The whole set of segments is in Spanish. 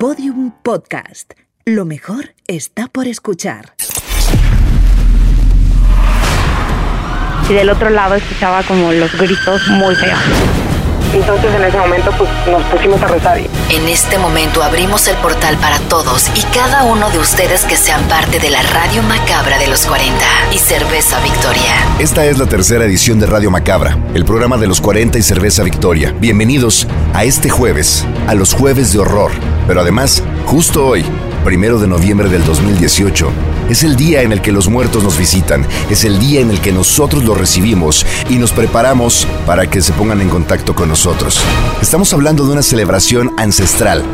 Podium Podcast. Lo mejor está por escuchar. Y del otro lado escuchaba como los gritos muy feos. Entonces en ese momento pues nos pusimos a rezar. En este momento abrimos el portal para todos y cada uno de ustedes que sean parte de la Radio Macabra de los 40 y Cerveza Victoria. Esta es la tercera edición de Radio Macabra, el programa de los 40 y Cerveza Victoria. Bienvenidos a este jueves, a los jueves de horror. Pero además, justo hoy, primero de noviembre del 2018, es el día en el que los muertos nos visitan, es el día en el que nosotros los recibimos y nos preparamos para que se pongan en contacto con nosotros. Estamos hablando de una celebración ancestral.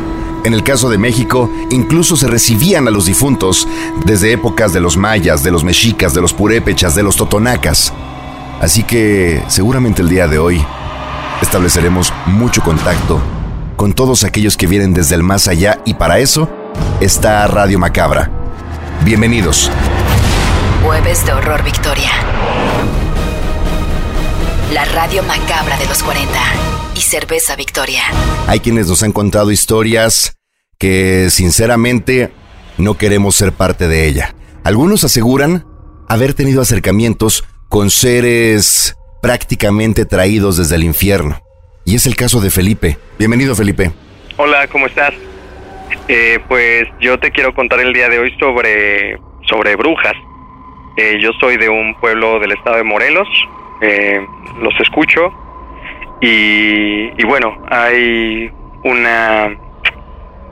En el caso de México, incluso se recibían a los difuntos desde épocas de los mayas, de los mexicas, de los purépechas, de los totonacas. Así que seguramente el día de hoy estableceremos mucho contacto con todos aquellos que vienen desde el más allá y para eso está Radio Macabra. Bienvenidos. Jueves de Horror Victoria. La Radio Macabra de los 40 y Cerveza Victoria. Hay quienes nos han contado historias que sinceramente no queremos ser parte de ella. Algunos aseguran haber tenido acercamientos con seres prácticamente traídos desde el infierno. Y es el caso de Felipe. Bienvenido Felipe. Hola, ¿cómo estás? Eh, pues yo te quiero contar el día de hoy sobre, sobre brujas. Eh, yo soy de un pueblo del estado de Morelos, eh, los escucho y, y, bueno, hay una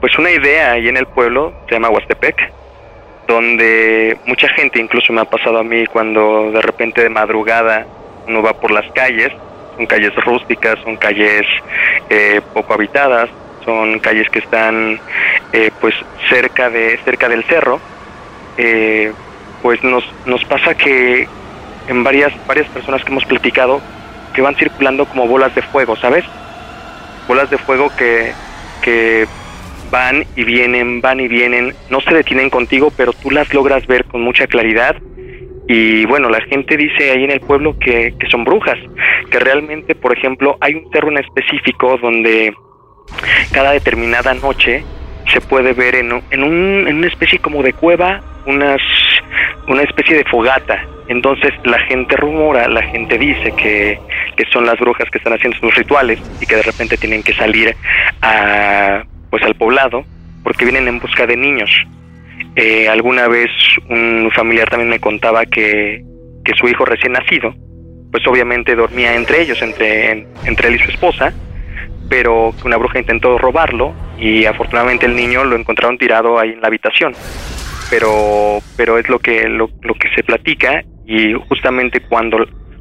pues una idea ahí en el pueblo, se llama Huastepec, donde mucha gente, incluso me ha pasado a mí cuando de repente de madrugada uno va por las calles, son calles rústicas, son calles poco habitadas, son calles que están eh, pues cerca de cerca del cerro. Eh, pues nos nos pasa que en varias varias personas que hemos platicado que van circulando como bolas de fuego sabes bolas de fuego que que van y vienen van y vienen no se detienen contigo pero tú las logras ver con mucha claridad y bueno, la gente dice ahí en el pueblo que, que son brujas, que realmente, por ejemplo, hay un cerro en específico donde cada determinada noche se puede ver en, en, un, en una especie como de cueva unas, una especie de fogata. Entonces la gente rumora, la gente dice que, que son las brujas que están haciendo sus rituales y que de repente tienen que salir a, pues al poblado porque vienen en busca de niños. Eh, alguna vez un familiar también me contaba que, que su hijo recién nacido, pues obviamente dormía entre ellos, entre, él y su esposa, pero una bruja intentó robarlo y afortunadamente el niño lo encontraron tirado ahí en la habitación. Pero, pero es lo que, lo, lo que se platica y justamente cuando,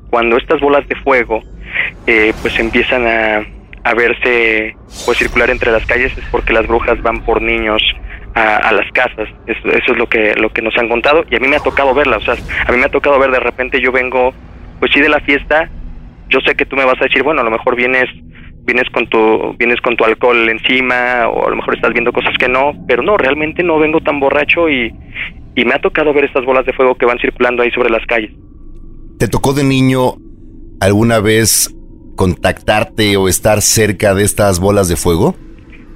cuando estas bolas de fuego eh, pues empiezan a, a verse pues circular entre las calles es porque las brujas van por niños a, a, las casas. Eso, eso, es lo que, lo que nos han contado y a mí me ha tocado verla. O sea, a mí me ha tocado ver de repente yo vengo, pues sí, de la fiesta. Yo sé que tú me vas a decir, bueno, a lo mejor vienes vienes con tu vienes con tu alcohol encima o a lo mejor estás viendo cosas que no, pero no, realmente no vengo tan borracho y, y me ha tocado ver estas bolas de fuego que van circulando ahí sobre las calles. ¿Te tocó de niño alguna vez contactarte o estar cerca de estas bolas de fuego?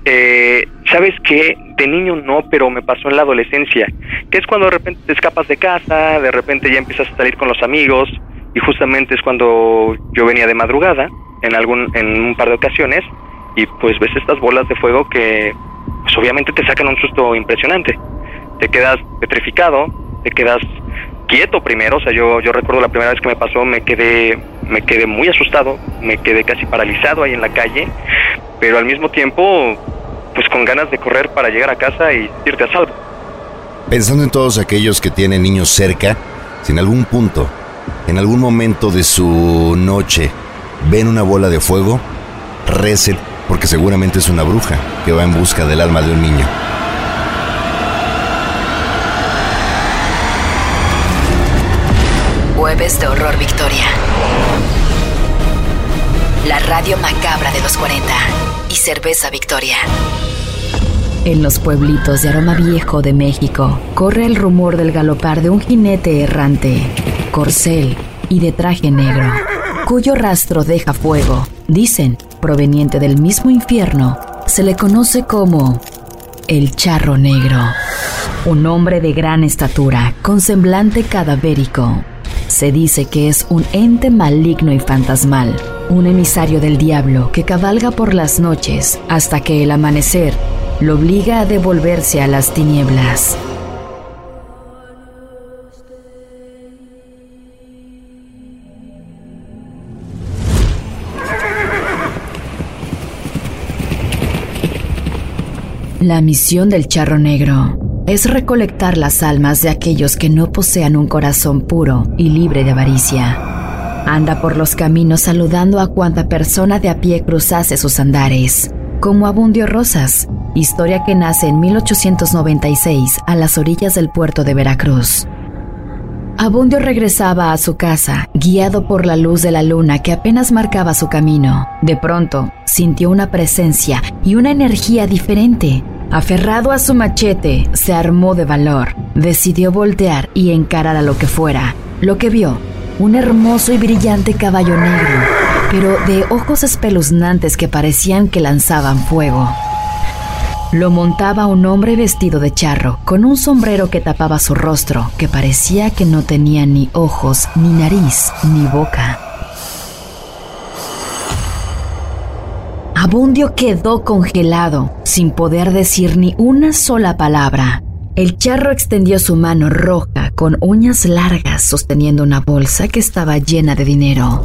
Eh, Sabes que de niño no, pero me pasó en la adolescencia, que es cuando de repente te escapas de casa, de repente ya empiezas a salir con los amigos y justamente es cuando yo venía de madrugada en algún en un par de ocasiones y pues ves estas bolas de fuego que pues obviamente te sacan un susto impresionante. Te quedas petrificado, te quedas quieto primero, o sea, yo yo recuerdo la primera vez que me pasó, me quedé me quedé muy asustado, me quedé casi paralizado ahí en la calle, pero al mismo tiempo pues con ganas de correr para llegar a casa y irte a salvo. Pensando en todos aquellos que tienen niños cerca, si en algún punto, en algún momento de su noche ven una bola de fuego, recen porque seguramente es una bruja que va en busca del alma de un niño. Jueves de Horror Victoria. La radio macabra de los 40 y Cerveza Victoria. En los pueblitos de Aroma Viejo de México corre el rumor del galopar de un jinete errante, corcel y de traje negro cuyo rastro deja fuego, dicen, proveniente del mismo infierno, se le conoce como el charro negro. Un hombre de gran estatura, con semblante cadavérico. Se dice que es un ente maligno y fantasmal, un emisario del diablo que cabalga por las noches hasta que el amanecer lo obliga a devolverse a las tinieblas. La misión del charro negro es recolectar las almas de aquellos que no posean un corazón puro y libre de avaricia. Anda por los caminos saludando a cuanta persona de a pie cruzase sus andares, como Abundio Rosas, historia que nace en 1896 a las orillas del puerto de Veracruz. Abundio regresaba a su casa, guiado por la luz de la luna que apenas marcaba su camino. De pronto, sintió una presencia y una energía diferente. Aferrado a su machete, se armó de valor. Decidió voltear y encarar a lo que fuera. Lo que vio, un hermoso y brillante caballo negro, pero de ojos espeluznantes que parecían que lanzaban fuego. Lo montaba un hombre vestido de charro, con un sombrero que tapaba su rostro, que parecía que no tenía ni ojos, ni nariz, ni boca. Abundio quedó congelado, sin poder decir ni una sola palabra. El charro extendió su mano roja con uñas largas sosteniendo una bolsa que estaba llena de dinero.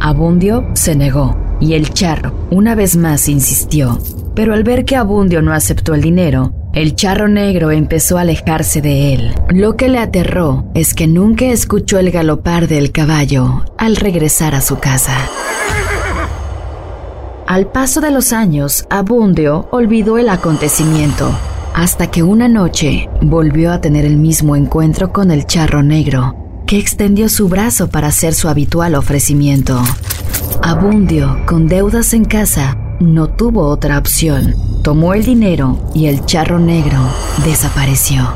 Abundio se negó y el charro una vez más insistió, pero al ver que Abundio no aceptó el dinero, el charro negro empezó a alejarse de él. Lo que le aterró es que nunca escuchó el galopar del caballo al regresar a su casa. Al paso de los años, Abundio olvidó el acontecimiento, hasta que una noche volvió a tener el mismo encuentro con el charro negro, que extendió su brazo para hacer su habitual ofrecimiento. Abundio, con deudas en casa, no tuvo otra opción. Tomó el dinero y el charro negro desapareció.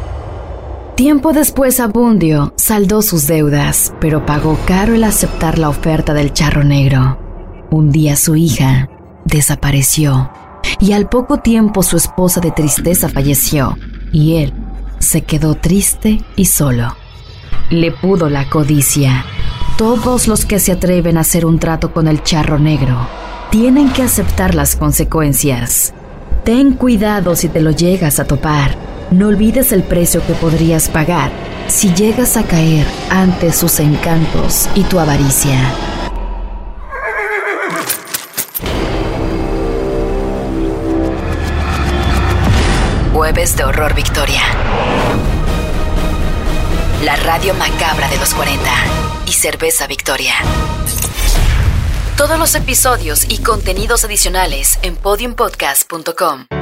Tiempo después Abundio saldó sus deudas, pero pagó caro el aceptar la oferta del charro negro. Un día su hija desapareció y al poco tiempo su esposa de tristeza falleció y él se quedó triste y solo. Le pudo la codicia. Todos los que se atreven a hacer un trato con el charro negro tienen que aceptar las consecuencias. Ten cuidado si te lo llegas a topar. No olvides el precio que podrías pagar si llegas a caer ante sus encantos y tu avaricia. Jueves de Horror Victoria. La radio macabra de los 40 y Cerveza Victoria. Todos los episodios y contenidos adicionales en podiumpodcast.com.